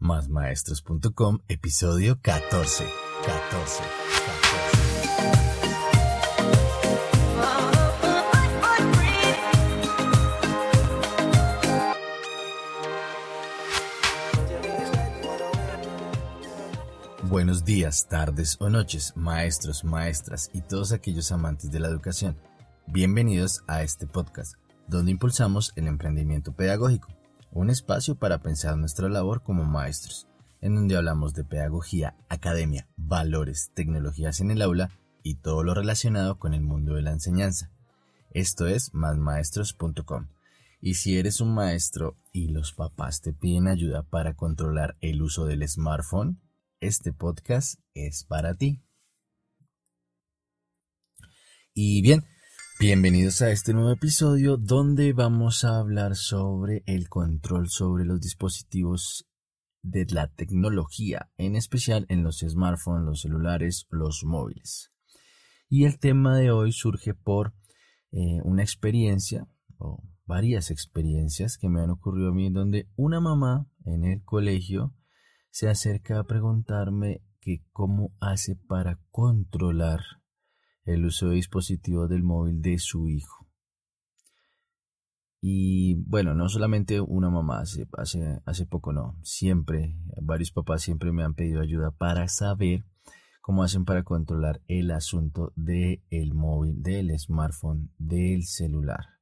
Másmaestros.com, episodio 14. 14. 14. Buenos días, tardes o noches, maestros, maestras y todos aquellos amantes de la educación. Bienvenidos a este podcast, donde impulsamos el emprendimiento pedagógico un espacio para pensar nuestra labor como maestros, en donde hablamos de pedagogía, academia, valores, tecnologías en el aula y todo lo relacionado con el mundo de la enseñanza. Esto es másmaestros.com. Y si eres un maestro y los papás te piden ayuda para controlar el uso del smartphone, este podcast es para ti. Y bien, Bienvenidos a este nuevo episodio donde vamos a hablar sobre el control sobre los dispositivos de la tecnología, en especial en los smartphones, los celulares, los móviles. Y el tema de hoy surge por eh, una experiencia o varias experiencias que me han ocurrido a mí donde una mamá en el colegio se acerca a preguntarme que cómo hace para controlar el uso de dispositivos del móvil de su hijo. Y bueno, no solamente una mamá, hace, hace, poco no, siempre, varios papás siempre me han pedido ayuda para saber cómo hacen para controlar el asunto del móvil, del smartphone, del celular.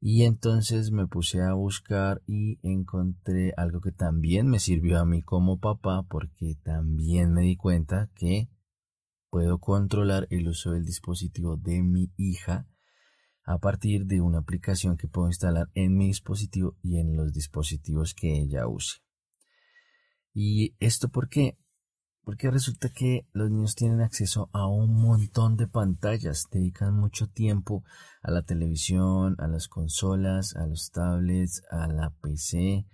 Y entonces me puse a buscar y encontré algo que también me sirvió a mí como papá porque también me di cuenta que puedo controlar el uso del dispositivo de mi hija a partir de una aplicación que puedo instalar en mi dispositivo y en los dispositivos que ella use. ¿Y esto por qué? Porque resulta que los niños tienen acceso a un montón de pantallas, dedican mucho tiempo a la televisión, a las consolas, a los tablets, a la PC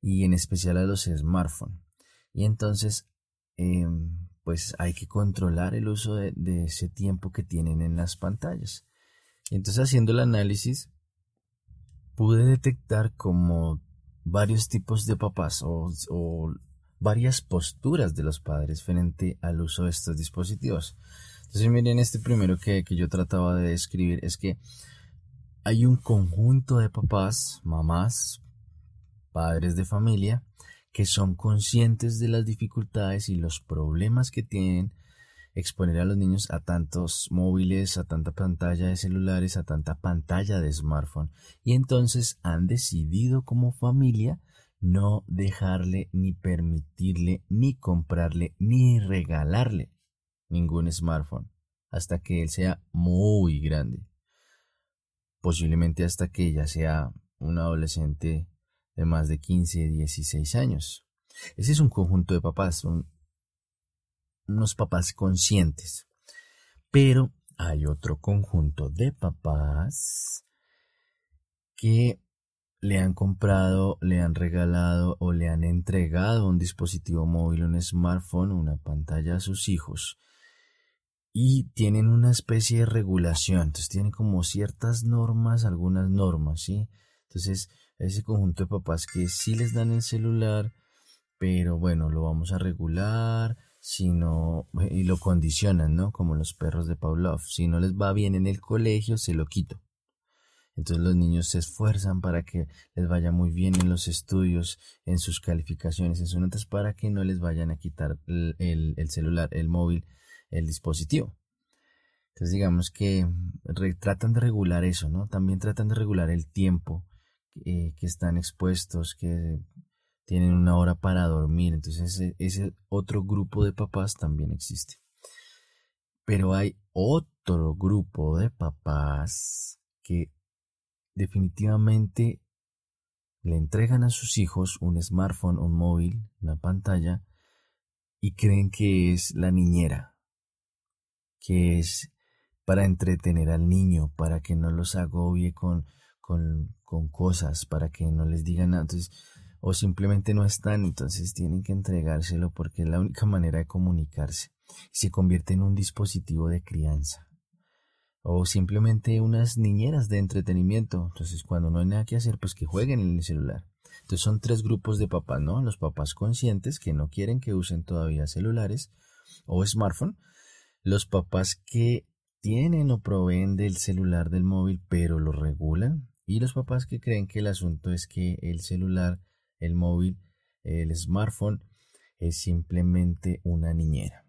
y en especial a los smartphones. Y entonces em, pues hay que controlar el uso de, ese tiempo que tienen en las pantallas. Entonces haciendo el análisis pude detectar como varios tipos de papás o, varias posturas de los padres frente al uso de estos dispositivos. Entonces miren este primero que, que yo trataba de describir es que hay un conjunto de papás, mamás, padres de familia que son conscientes de las dificultades y los problemas que tienen exponer a los niños a tantos móviles, a tanta pantalla de celulares, a tanta pantalla de smartphone. Y entonces han decidido como familia no dejarle ni permitirle ni comprarle ni regalarle ningún smartphone hasta que él sea muy grande. Posiblemente hasta que ella sea un adolescente de más de 15, 16 años. Ese es un conjunto de papás, unos papás conscientes. Pero hay otro conjunto de papás que le han comprado, le han regalado o le han entregado un dispositivo móvil, un smartphone, una pantalla a sus hijos y tienen una especie de regulación, entonces tienen como ciertas normas, algunas normas, ¿sí? Entonces, ese conjunto de papás que sí les dan el celular, pero bueno, lo vamos a regular, sino, y lo condicionan, ¿no? Como los perros de Pavlov. Si no les va bien en el colegio, se lo quito. Entonces los niños se esfuerzan para que les vaya muy bien en los estudios, en sus calificaciones, en sus notas, para que no les vayan a quitar el, el celular, el móvil, el dispositivo. Entonces digamos que tratan de regular eso, ¿no? También tratan de regular el tiempo eh, que están expuestos, que tienen una hora para dormir. Entonces ese, ese otro grupo de papás también existe. Pero hay otro grupo de papás que definitivamente le entregan a sus hijos un smartphone, un móvil, una pantalla y creen que es la niñera, que es para entretener al niño, para que no los agobie con con, con cosas para que no les digan nada. o simplemente no están, entonces tienen que entregárselo porque es la única manera de comunicarse. Se convierte en un dispositivo de crianza. o simplemente unas niñeras de entretenimiento. Entonces, cuando no hay nada que hacer, pues que jueguen en el celular. Entonces son tres grupos de papás, ¿no? Los papás conscientes que no quieren que usen todavía celulares o smartphone. Los papás que tienen o proveen del celular del móvil pero lo regulan. Y los papás que creen que el asunto es que el celular, el móvil, el smartphone es simplemente una niñera.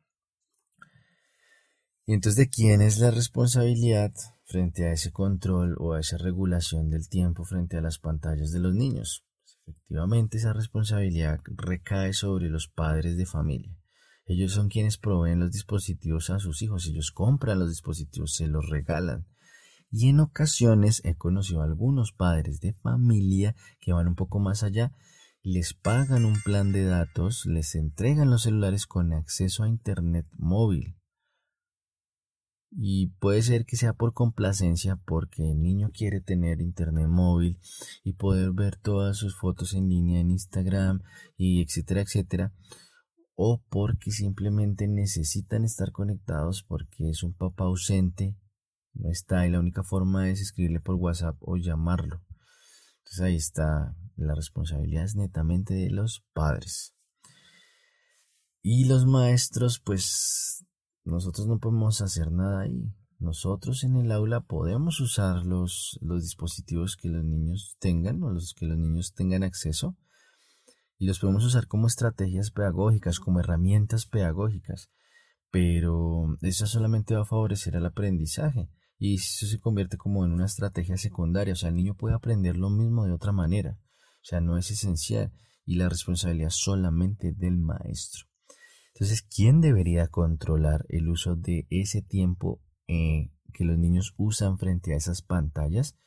Y entonces, ¿de quién es la responsabilidad frente a ese control o a esa regulación del tiempo frente a las pantallas de los niños? Pues, efectivamente, esa responsabilidad recae sobre los padres de familia. Ellos son quienes proveen los dispositivos a sus hijos, ellos compran los dispositivos, se los regalan. Y en ocasiones he conocido a algunos padres de familia que van un poco más allá, les pagan un plan de datos, les entregan los celulares con acceso a Internet móvil y puede ser que sea por complacencia porque el niño quiere tener internet móvil y poder ver todas sus fotos en línea en Instagram y etcétera, etcétera. O porque simplemente necesitan estar conectados porque es un papá ausente, no está y la única forma es escribirle por WhatsApp o llamarlo. Entonces ahí está, la responsabilidad es netamente de los padres. Y los maestros pues nosotros no podemos hacer nada ahí. Nosotros en el aula podemos usar los, los dispositivos que los niños tengan o los que los niños tengan acceso y los podemos usar como estrategias pedagógicas, como herramientas pedagógicas, pero eso solamente va a favorecer al aprendizaje y eso se convierte como en una estrategia secundaria, o sea, el niño puede aprender lo mismo de otra manera, o sea, no es esencial y la responsabilidad solamente del maestro. Entonces, ¿quién debería controlar el uso de ese tiempo eh, que los niños usan frente a esas pantallas?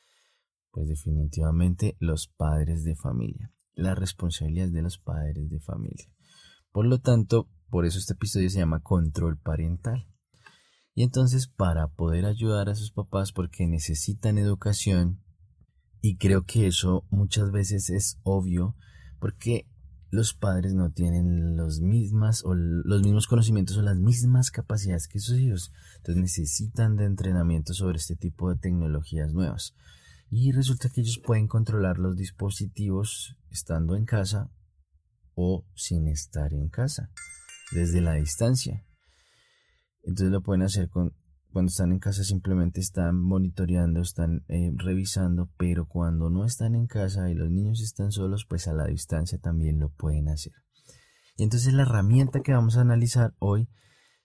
Pues definitivamente los padres de familia. La responsabilidad es de los padres de familia. Por lo tanto, por eso este episodio se llama control parental. Y entonces, para poder ayudar a sus papás porque necesitan educación, y creo que eso muchas veces es obvio, porque los padres no tienen los mismas o los mismos conocimientos o las mismas capacidades que sus hijos. Entonces necesitan de entrenamiento sobre este tipo de tecnologías nuevas. Y resulta que ellos pueden controlar los dispositivos estando en casa o sin estar en casa, desde la distancia. Entonces lo pueden hacer con cuando están en casa simplemente están monitoreando, están eh, revisando, pero cuando no están en casa y los niños están solos, pues a la distancia también lo pueden hacer. Y entonces la herramienta que vamos a analizar hoy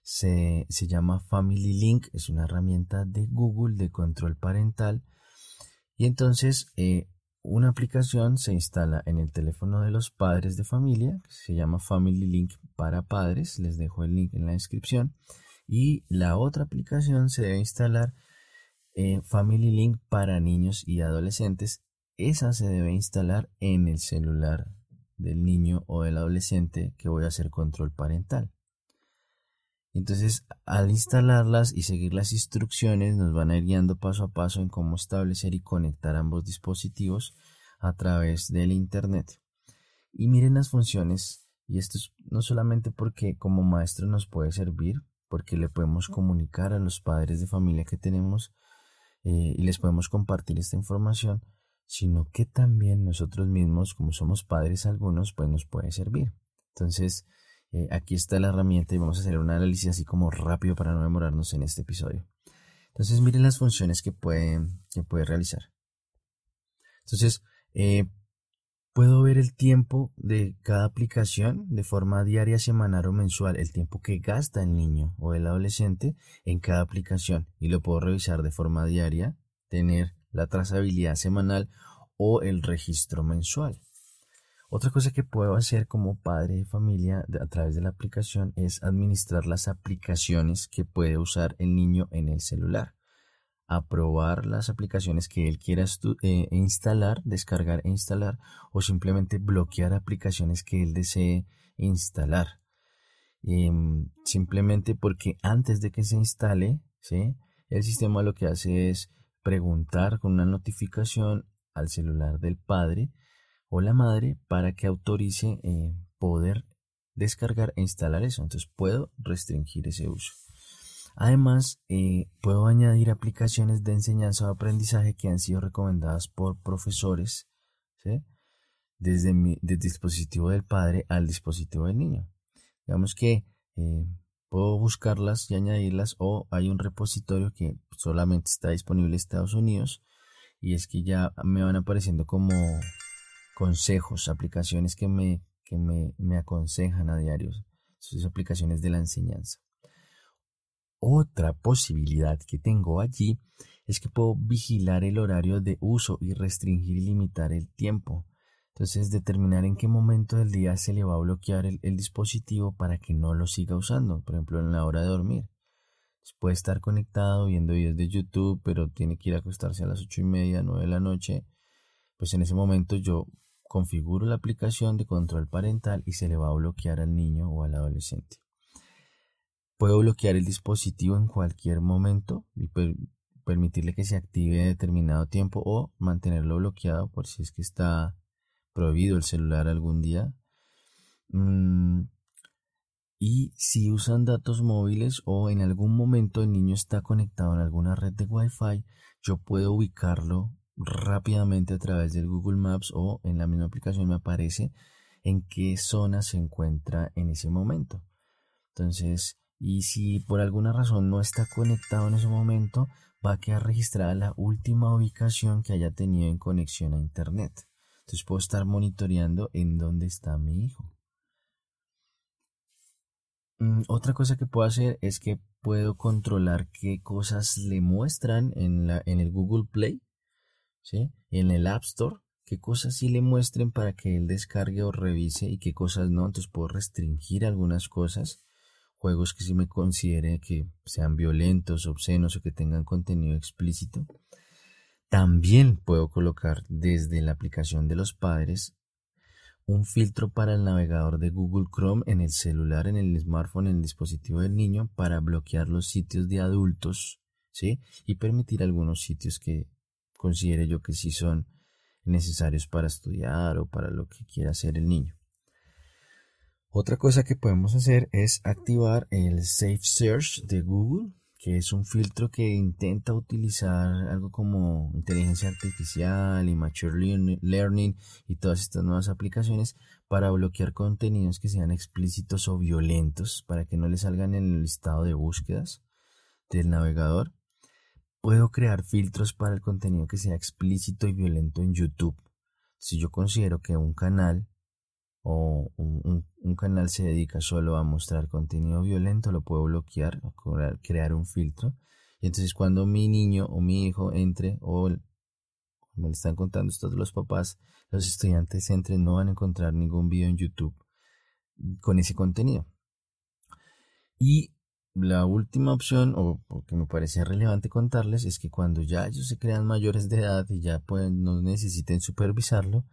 se, llama Family Link, es una herramienta de Google de control parental. Y entonces eh, una aplicación se instala en el teléfono de los padres de familia, se llama Family Link para padres, les dejo el link en la descripción y la otra aplicación se debe instalar en Family Link para niños y adolescentes. Esa se debe instalar en el celular del niño o del adolescente que voy a hacer control parental. Entonces, al instalarlas y seguir las instrucciones, nos van a ir guiando paso a paso en cómo establecer y conectar ambos dispositivos a través del Internet. Y miren las funciones, y esto es no solamente porque como maestro nos puede servir, porque le podemos comunicar a los padres de familia que tenemos eh, y les podemos compartir esta información, sino que también nosotros mismos, como somos padres algunos, pues nos puede servir. Entonces, eh, aquí está la herramienta y vamos a hacer un análisis así como rápido para no demorarnos en este episodio. Entonces, miren las funciones que puede, que puede realizar. Entonces, eh, Puedo ver el tiempo de cada aplicación de forma diaria, semanal o mensual, el tiempo que gasta el niño o el adolescente en cada aplicación y lo puedo revisar de forma diaria, tener la trazabilidad semanal o el registro mensual. Otra cosa que puedo hacer como padre de familia a través de la aplicación es administrar las aplicaciones que puede usar el niño en el celular aprobar las aplicaciones que él quiera eh, instalar, descargar e instalar o simplemente bloquear aplicaciones que él desee instalar. Em, simplemente porque antes de que se instale, el sistema lo que hace es preguntar con una notificación al celular del padre o la madre para que autorice eh, poder descargar e instalar eso. Entonces puedo restringir ese uso. Además, eh, puedo añadir aplicaciones de enseñanza o aprendizaje que han sido recomendadas por profesores, desde, el dispositivo del padre al dispositivo del niño. Digamos que eh, puedo buscarlas y añadirlas o hay un repositorio que solamente está disponible en Estados Unidos y es que ya me van apareciendo como consejos, aplicaciones que me, que me, me aconsejan a diario, son aplicaciones de la enseñanza. Otra posibilidad que tengo allí es que puedo vigilar el horario de uso y restringir y limitar el tiempo. Entonces, determinar en qué momento del día se le va a bloquear el, dispositivo para que no lo siga usando, por ejemplo, en la hora de dormir. puede estar conectado viendo videos de YouTube, pero tiene que ir a acostarse a las ocho y media, nueve de la noche. Pues en ese momento yo configuro la aplicación de control parental y se le va a bloquear al niño o al adolescente. Puedo bloquear el dispositivo en cualquier momento y permitirle que se active determinado tiempo o mantenerlo bloqueado por si es que está prohibido el celular algún día. Mm, y si usan datos móviles o en algún momento el niño está conectado en alguna red de Wi-Fi, yo puedo ubicarlo rápidamente a través del Google Maps o en la misma aplicación me aparece en qué zona se encuentra en ese momento. Entonces, y si por alguna razón no está conectado en ese momento, va a quedar registrada la última ubicación que haya tenido en conexión a Internet. Entonces puedo estar monitoreando en dónde está mi hijo. Mm, otra cosa que puedo hacer es que puedo controlar qué cosas le muestran en, la, en el Google Play, ¿sí? en el App Store, qué cosas sí le muestren para que él descargue o revise y qué cosas no. Entonces puedo restringir algunas cosas juegos que sí me considere que sean violentos, obscenos o que tengan contenido explícito. También puedo colocar desde la aplicación de los padres un filtro para el navegador de Google Chrome en el celular, en el smartphone, en el dispositivo del niño para bloquear los sitios de adultos, ¿sí? Y permitir algunos sitios que considere yo que sí son necesarios para estudiar o para lo que quiera hacer el niño. Otra cosa que podemos hacer es activar el Safe Search de Google, que es un filtro que intenta utilizar algo como inteligencia artificial y machine learning y todas estas nuevas aplicaciones para bloquear contenidos que sean explícitos o violentos para que no le salgan en el listado de búsquedas del navegador. Puedo crear filtros para el contenido que sea explícito y violento en YouTube. Si yo considero que un canal o un, canal se dedica solo a mostrar contenido violento, lo puedo bloquear, crear un filtro. Y entonces cuando mi niño o mi hijo entre, o como le están contando estos los papás, los estudiantes entren, no van a encontrar ningún video en YouTube con ese contenido. Y la última opción, o que me parece relevante contarles, es que cuando ya ellos se crean mayores de edad y ya pueden, no necesiten supervisarlo,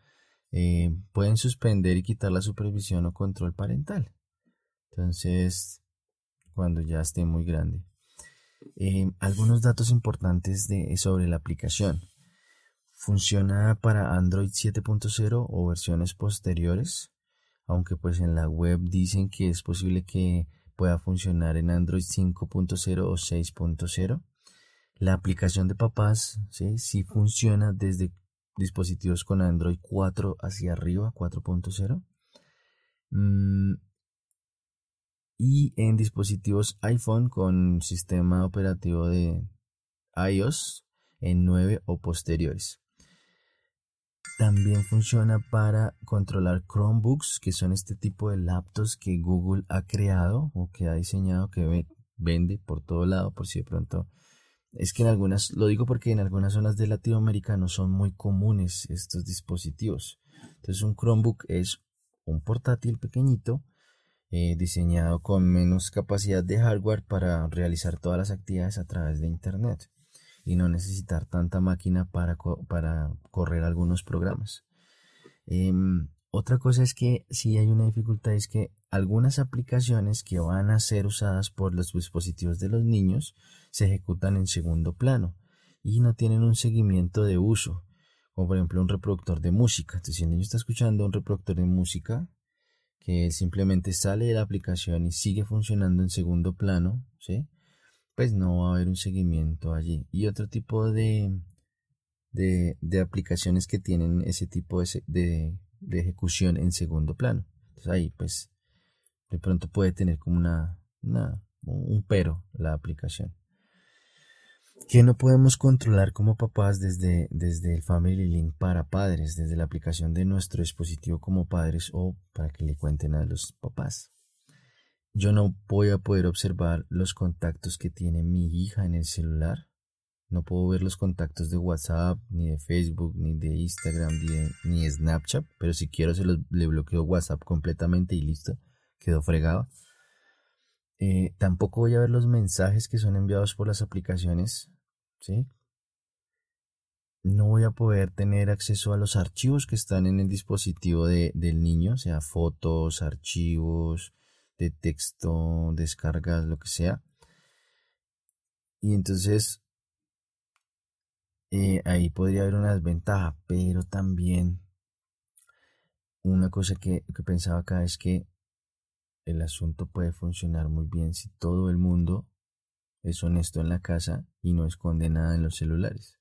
eh, pueden suspender y quitar la supervisión o control parental. Entonces, cuando ya esté muy grande. Eh, algunos datos importantes de, sobre la aplicación. Funciona para Android 7.0 o versiones posteriores, aunque pues en la web dicen que es posible que pueda funcionar en Android 5.0 o 6.0. La aplicación de papás ¿sí? sí funciona desde dispositivos con Android 4 hacia arriba, 4.0. Mm, y en dispositivos iPhone con sistema operativo de iOS en 9 o posteriores. También funciona para controlar Chromebooks, que son este tipo de laptops que Google ha creado o que ha diseñado, que vende por todo lado, por si de pronto es que en algunas, lo digo porque en algunas zonas de Latinoamérica no son muy comunes estos dispositivos. Entonces un Chromebook es un portátil pequeñito eh, diseñado con menos capacidad de hardware para realizar todas las actividades a través de Internet y no necesitar tanta máquina para, para correr algunos programas. Em, otra cosa es que si hay una dificultad es que algunas aplicaciones que van a ser usadas por los dispositivos de los niños se ejecutan en segundo plano y no tienen un seguimiento de uso, como por ejemplo un reproductor de música. Entonces, si el niño está escuchando un reproductor de música, que simplemente sale de la aplicación y sigue funcionando en segundo plano, ¿sí? pues no va a haber un seguimiento allí. Y otro tipo de, de, aplicaciones que tienen ese tipo de, de, ejecución en segundo plano. Entonces ahí pues de pronto puede tener como una, una un pero la aplicación que no podemos controlar como papás desde, desde el Family Link para padres, desde la aplicación de nuestro dispositivo como padres o para que le cuenten a los papás. Yo no voy a poder observar los contactos que tiene mi hija en el celular. No puedo ver los contactos de WhatsApp, ni de Facebook, ni de Instagram, ni de, Snapchat. Pero si quiero se los, le bloqueo WhatsApp completamente y listo. Quedó fregado. Eh, tampoco voy a ver los mensajes que son enviados por las aplicaciones, ¿sí? No voy a poder tener acceso a los archivos que están en el dispositivo de, del niño, sea fotos, archivos de texto, descargas, lo que sea. Y entonces eh, ahí podría haber una desventaja, pero también una cosa que, que pensaba acá es que el asunto puede funcionar muy bien si todo el mundo es honesto en la casa y no esconde nada en los celulares.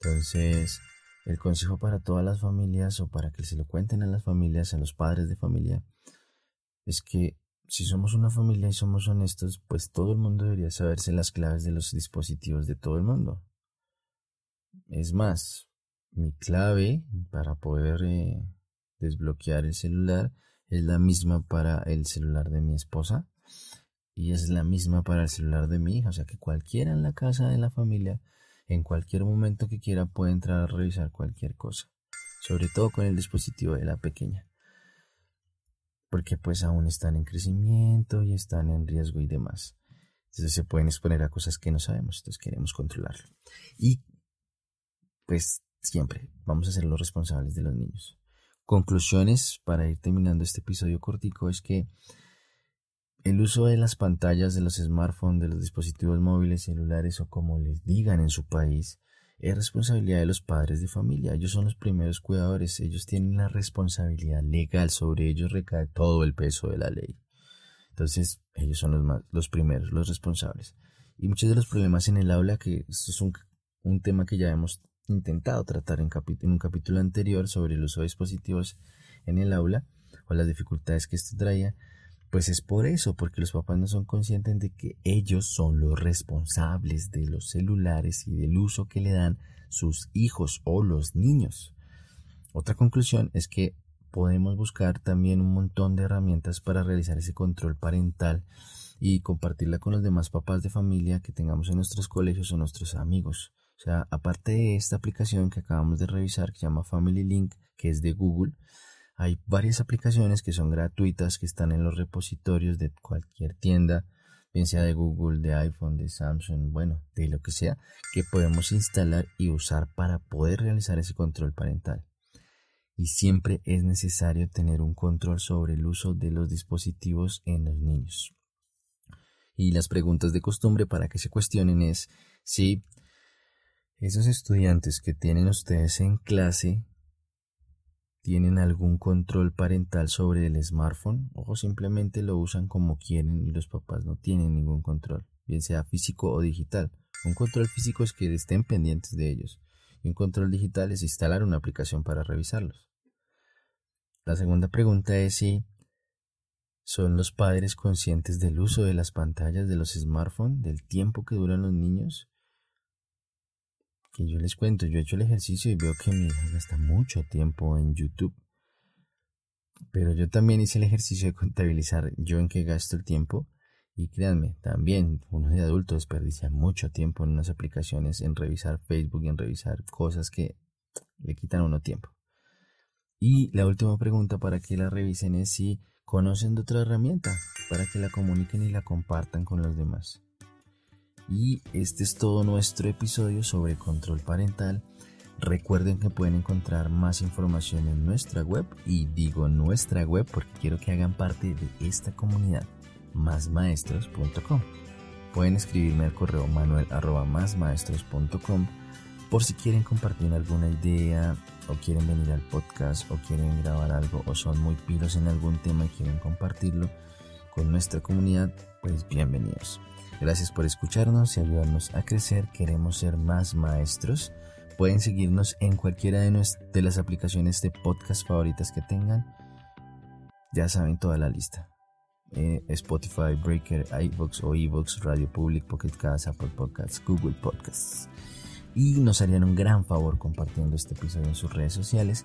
Entonces, el consejo para todas las familias o para que se lo cuenten a las familias, a los padres de familia, es que si somos una familia y somos honestos, pues todo el mundo debería saberse las claves de los dispositivos de todo el mundo. Es más, mi clave para poder eh, desbloquear el celular es la misma para el celular de mi esposa y es la misma para el celular de mi hija. O sea que cualquiera en la casa de la familia, en cualquier momento que quiera, puede entrar a revisar cualquier cosa. Sobre todo con el dispositivo de la pequeña. Porque pues aún están en crecimiento y están en riesgo y demás. Entonces se pueden exponer a cosas que no sabemos. Entonces queremos controlarlo. Y pues siempre vamos a ser los responsables de los niños. Conclusiones para ir terminando este episodio cortico es que el uso de las pantallas de los smartphones, de los dispositivos móviles, celulares o como les digan en su país, es responsabilidad de los padres de familia. Ellos son los primeros cuidadores, ellos tienen la responsabilidad legal, sobre ellos recae todo el peso de la ley. Entonces, ellos son los, los primeros, los responsables. Y muchos de los problemas en el aula, que esto es un, un tema que ya hemos intentado tratar en, un capítulo anterior sobre el uso de dispositivos en el aula o las dificultades que esto traía, pues es por eso, porque los papás no son conscientes de que ellos son los responsables de los celulares y del uso que le dan sus hijos o los niños. Otra conclusión es que podemos buscar también un montón de herramientas para realizar ese control parental y compartirla con los demás papás de familia que tengamos en nuestros colegios o nuestros amigos. O sea, aparte de esta aplicación que acabamos de revisar que se llama Family Link, que es de Google, hay varias aplicaciones que son gratuitas que están en los repositorios de cualquier tienda, bien sea de Google, de iPhone, de Samsung, bueno, de lo que sea, que podemos instalar y usar para poder realizar ese control parental. Y siempre es necesario tener un control sobre el uso de los dispositivos en los niños. Y las preguntas de costumbre para que se cuestionen es si esos estudiantes que tienen ustedes en clase tienen algún control parental sobre el smartphone o simplemente lo usan como quieren y los papás no tienen ningún control, bien sea físico o digital. Un control físico es que estén pendientes de ellos y un control digital es instalar una aplicación para revisarlos. La segunda pregunta es si son los padres conscientes del uso de las pantallas de los smartphones, del tiempo que duran los niños que yo les cuento, yo he hecho el ejercicio y veo que mi hija gasta mucho tiempo en YouTube. Pero yo también hice el ejercicio de contabilizar yo en qué gasto el tiempo. Y créanme, también uno de adulto desperdicia mucho tiempo en unas aplicaciones, en revisar Facebook, en revisar cosas que le quitan a uno tiempo. Y la última pregunta para que la revisen es si conocen de otra herramienta para que la comuniquen y la compartan con los demás. Y este es todo nuestro episodio sobre control parental. Recuerden que pueden encontrar más información en nuestra web y digo nuestra web porque quiero que hagan parte de esta comunidad, másmaestros.com. Pueden escribirme al correo manuel por si quieren compartir alguna idea o quieren venir al podcast o quieren grabar algo o son muy pilos en algún tema y quieren compartirlo con nuestra comunidad, pues bienvenidos. Gracias por escucharnos y ayudarnos a crecer. Queremos ser más maestros. Pueden seguirnos en cualquiera de, de las aplicaciones de podcast favoritas que tengan. Ya saben toda la lista. Eh, Spotify, Breaker, iVoox o iVoox, Radio Public, Pocket Cast, Apple Podcasts, Google Podcasts. Y nos harían un gran favor compartiendo este episodio en sus redes sociales.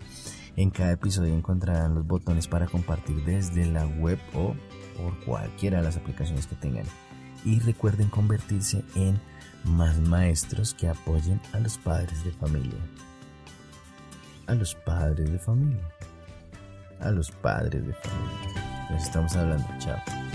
En cada episodio encontrarán los botones para compartir desde la web o por cualquiera de las aplicaciones que tengan. Y recuerden convertirse en más maestros que apoyen a los padres de familia. A los padres de familia. A los padres de familia. Nos estamos hablando. Chao.